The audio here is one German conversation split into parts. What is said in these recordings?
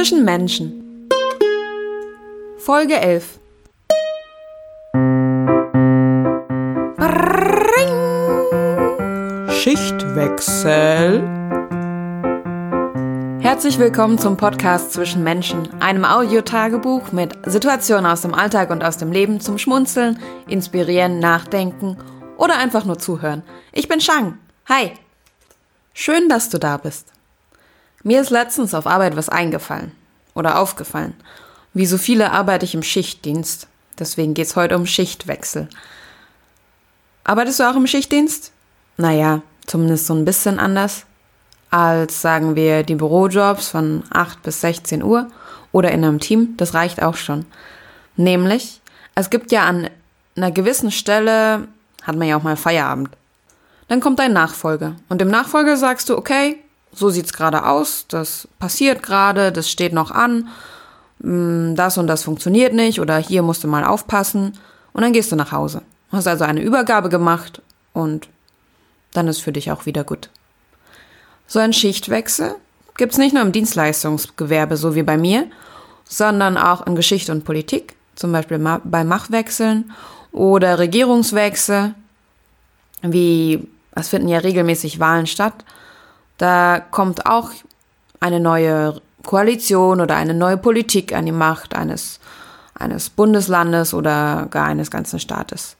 Zwischen Menschen. Folge 11. Schichtwechsel. Herzlich willkommen zum Podcast Zwischen Menschen, einem Audiotagebuch mit Situationen aus dem Alltag und aus dem Leben zum Schmunzeln, Inspirieren, Nachdenken oder einfach nur zuhören. Ich bin Shang. Hi. Schön, dass du da bist. Mir ist letztens auf Arbeit was eingefallen oder aufgefallen. Wie so viele arbeite ich im Schichtdienst. Deswegen geht's heute um Schichtwechsel. Arbeitest du auch im Schichtdienst? Naja, zumindest so ein bisschen anders als, sagen wir, die Bürojobs von 8 bis 16 Uhr oder in einem Team. Das reicht auch schon. Nämlich, es gibt ja an einer gewissen Stelle, hat man ja auch mal Feierabend. Dann kommt dein Nachfolger. Und dem Nachfolger sagst du, okay, so sieht's gerade aus, das passiert gerade, das steht noch an, mm, das und das funktioniert nicht oder hier musst du mal aufpassen und dann gehst du nach Hause. Hast also eine Übergabe gemacht und dann ist für dich auch wieder gut. So ein Schichtwechsel gibt's nicht nur im Dienstleistungsgewerbe, so wie bei mir, sondern auch in Geschichte und Politik, zum Beispiel bei Machtwechseln oder Regierungswechsel, wie es finden ja regelmäßig Wahlen statt da kommt auch eine neue Koalition oder eine neue Politik an die Macht eines, eines Bundeslandes oder gar eines ganzen Staates.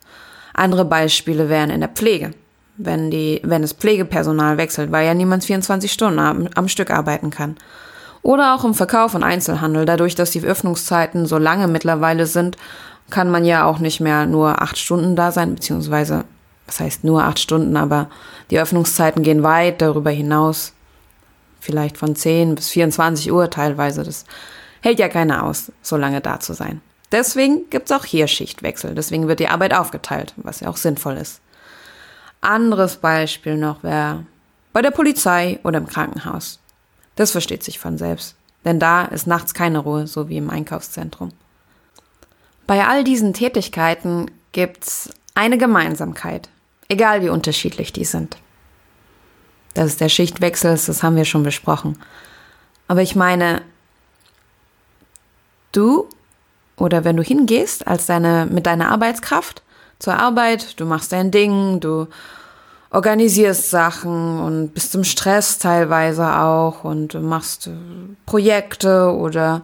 Andere Beispiele wären in der Pflege. Wenn, die, wenn das Pflegepersonal wechselt, weil ja niemand 24 Stunden am, am Stück arbeiten kann. Oder auch im Verkauf und Einzelhandel. Dadurch, dass die Öffnungszeiten so lange mittlerweile sind, kann man ja auch nicht mehr nur acht Stunden da sein, beziehungsweise das heißt nur acht Stunden, aber die Öffnungszeiten gehen weit darüber hinaus. Vielleicht von 10 bis 24 Uhr teilweise. Das hält ja keiner aus, so lange da zu sein. Deswegen gibt es auch hier Schichtwechsel. Deswegen wird die Arbeit aufgeteilt, was ja auch sinnvoll ist. Anderes Beispiel noch wäre bei der Polizei oder im Krankenhaus. Das versteht sich von selbst. Denn da ist nachts keine Ruhe, so wie im Einkaufszentrum. Bei all diesen Tätigkeiten gibt's eine Gemeinsamkeit egal wie unterschiedlich die sind. Das ist der Schichtwechsel, das haben wir schon besprochen. Aber ich meine, du oder wenn du hingehst als deine, mit deiner Arbeitskraft zur Arbeit, du machst dein Ding, du organisierst Sachen und bist im Stress teilweise auch und machst Projekte oder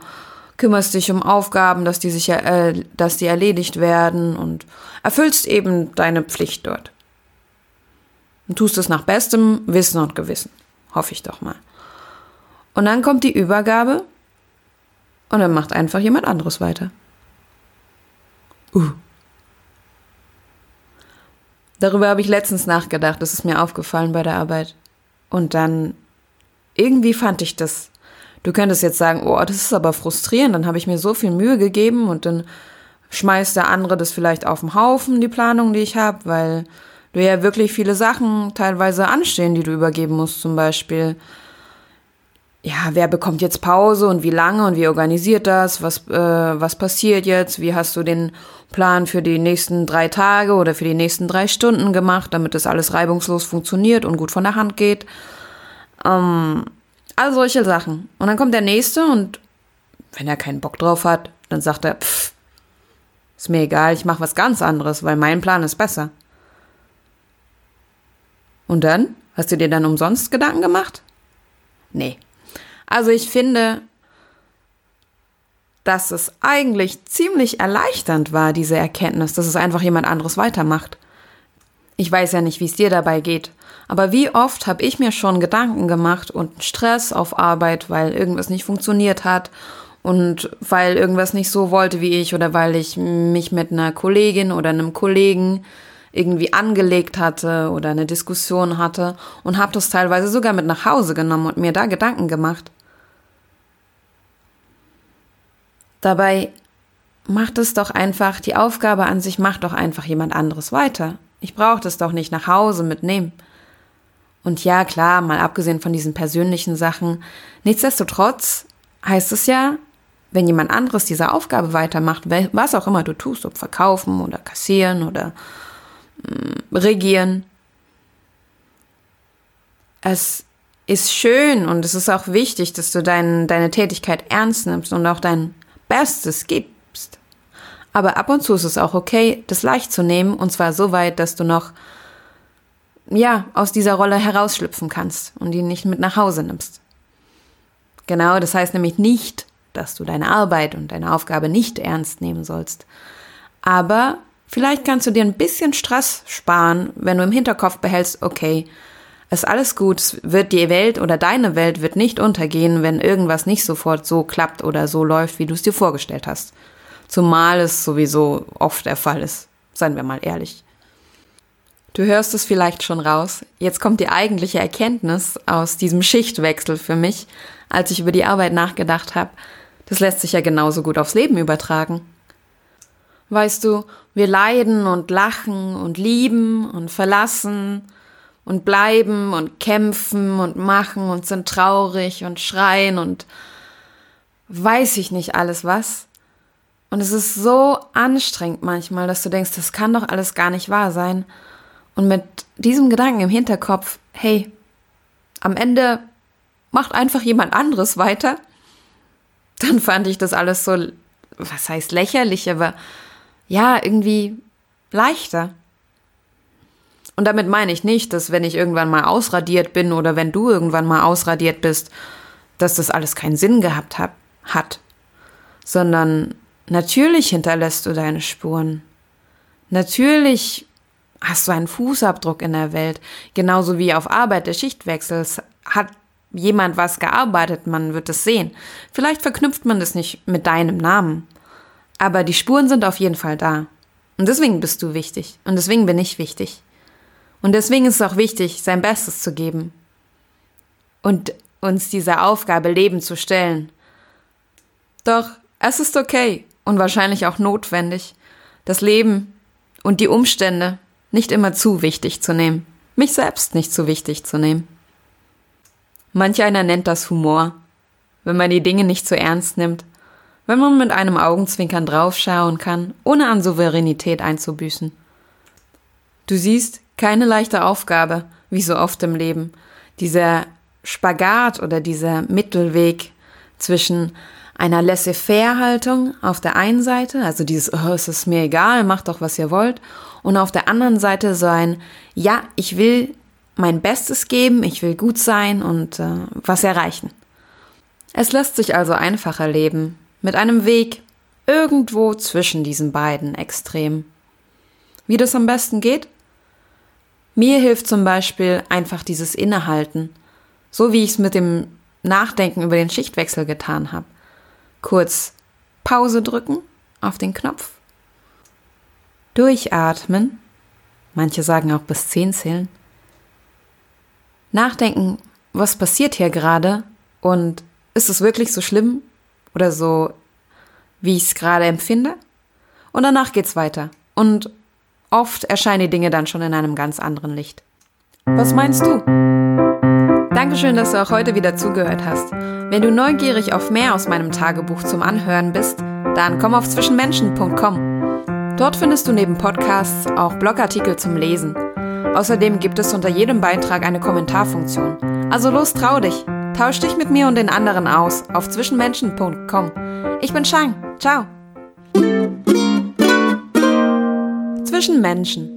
kümmerst dich um Aufgaben, dass die sich, äh, dass die erledigt werden und erfüllst eben deine Pflicht dort. Und tust es nach bestem Wissen und Gewissen. Hoffe ich doch mal. Und dann kommt die Übergabe und dann macht einfach jemand anderes weiter. Uh. Darüber habe ich letztens nachgedacht, das ist mir aufgefallen bei der Arbeit. Und dann irgendwie fand ich das. Du könntest jetzt sagen, oh, das ist aber frustrierend, dann habe ich mir so viel Mühe gegeben und dann schmeißt der andere das vielleicht auf den Haufen, die Planung, die ich habe, weil du ja wirklich viele Sachen teilweise anstehen, die du übergeben musst. Zum Beispiel, ja, wer bekommt jetzt Pause und wie lange und wie organisiert das? Was, äh, was passiert jetzt? Wie hast du den Plan für die nächsten drei Tage oder für die nächsten drei Stunden gemacht, damit das alles reibungslos funktioniert und gut von der Hand geht? Ähm, all solche Sachen. Und dann kommt der nächste und wenn er keinen Bock drauf hat, dann sagt er, pff, ist mir egal, ich mache was ganz anderes, weil mein Plan ist besser. Und dann? Hast du dir dann umsonst Gedanken gemacht? Nee. Also ich finde, dass es eigentlich ziemlich erleichternd war, diese Erkenntnis, dass es einfach jemand anderes weitermacht. Ich weiß ja nicht, wie es dir dabei geht, aber wie oft habe ich mir schon Gedanken gemacht und Stress auf Arbeit, weil irgendwas nicht funktioniert hat und weil irgendwas nicht so wollte wie ich oder weil ich mich mit einer Kollegin oder einem Kollegen irgendwie angelegt hatte oder eine Diskussion hatte und habe das teilweise sogar mit nach Hause genommen und mir da Gedanken gemacht. Dabei macht es doch einfach, die Aufgabe an sich macht doch einfach jemand anderes weiter. Ich brauche das doch nicht nach Hause mitnehmen. Und ja, klar, mal abgesehen von diesen persönlichen Sachen, nichtsdestotrotz heißt es ja, wenn jemand anderes diese Aufgabe weitermacht, was auch immer du tust, ob verkaufen oder kassieren oder regieren. Es ist schön und es ist auch wichtig, dass du dein, deine Tätigkeit ernst nimmst und auch dein Bestes gibst. Aber ab und zu ist es auch okay, das leicht zu nehmen und zwar so weit, dass du noch ja, aus dieser Rolle herausschlüpfen kannst und die nicht mit nach Hause nimmst. Genau, das heißt nämlich nicht, dass du deine Arbeit und deine Aufgabe nicht ernst nehmen sollst. Aber vielleicht kannst du dir ein bisschen Stress sparen, wenn du im Hinterkopf behältst, okay, ist alles gut, es wird die Welt oder deine Welt wird nicht untergehen, wenn irgendwas nicht sofort so klappt oder so läuft, wie du es dir vorgestellt hast. Zumal es sowieso oft der Fall ist, seien wir mal ehrlich. Du hörst es vielleicht schon raus. Jetzt kommt die eigentliche Erkenntnis aus diesem Schichtwechsel für mich, als ich über die Arbeit nachgedacht habe. Das lässt sich ja genauso gut aufs Leben übertragen. Weißt du, wir leiden und lachen und lieben und verlassen und bleiben und kämpfen und machen und sind traurig und schreien und weiß ich nicht alles was. Und es ist so anstrengend manchmal, dass du denkst, das kann doch alles gar nicht wahr sein. Und mit diesem Gedanken im Hinterkopf, hey, am Ende macht einfach jemand anderes weiter, dann fand ich das alles so, was heißt lächerlich, aber ja, irgendwie leichter. Und damit meine ich nicht, dass wenn ich irgendwann mal ausradiert bin oder wenn du irgendwann mal ausradiert bist, dass das alles keinen Sinn gehabt hab, hat, sondern natürlich hinterlässt du deine Spuren. Natürlich hast du einen Fußabdruck in der Welt, genauso wie auf Arbeit der Schichtwechsel. Hat jemand was gearbeitet, man wird es sehen. Vielleicht verknüpft man das nicht mit deinem Namen, aber die Spuren sind auf jeden Fall da. Und deswegen bist du wichtig. Und deswegen bin ich wichtig. Und deswegen ist es auch wichtig, sein Bestes zu geben. Und uns dieser Aufgabe Leben zu stellen. Doch es ist okay und wahrscheinlich auch notwendig, das Leben und die Umstände nicht immer zu wichtig zu nehmen, mich selbst nicht zu wichtig zu nehmen. Manch einer nennt das Humor, wenn man die Dinge nicht zu ernst nimmt wenn man mit einem Augenzwinkern draufschauen kann, ohne an Souveränität einzubüßen. Du siehst, keine leichte Aufgabe, wie so oft im Leben. Dieser Spagat oder dieser Mittelweg zwischen einer Laissez-faire-Haltung auf der einen Seite, also dieses, oh, es ist mir egal, macht doch, was ihr wollt, und auf der anderen Seite so ein, ja, ich will mein Bestes geben, ich will gut sein und äh, was erreichen. Es lässt sich also einfacher leben, mit einem Weg irgendwo zwischen diesen beiden Extremen. Wie das am besten geht? Mir hilft zum Beispiel einfach dieses Innehalten, so wie ich es mit dem Nachdenken über den Schichtwechsel getan habe. Kurz Pause drücken auf den Knopf, durchatmen, manche sagen auch bis zehn zählen, nachdenken, was passiert hier gerade und ist es wirklich so schlimm, oder so, wie ich es gerade empfinde. Und danach geht's weiter. Und oft erscheinen die Dinge dann schon in einem ganz anderen Licht. Was meinst du? Dankeschön, dass du auch heute wieder zugehört hast. Wenn du neugierig auf mehr aus meinem Tagebuch zum Anhören bist, dann komm auf zwischenmenschen.com. Dort findest du neben Podcasts auch Blogartikel zum Lesen. Außerdem gibt es unter jedem Beitrag eine Kommentarfunktion. Also los, trau dich! Tausch dich mit mir und den anderen aus auf zwischenmenschen.com. Ich bin Shang. Ciao. Zwischen Menschen.